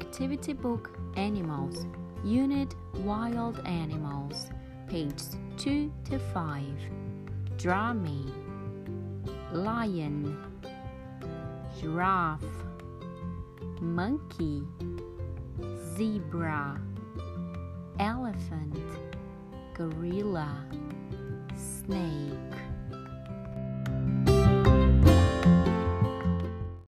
Activity Book Animals, Unit Wild Animals, pages 2 to 5. Draw me. Lion, Giraffe, Monkey, Zebra, Elephant, Gorilla, Snake.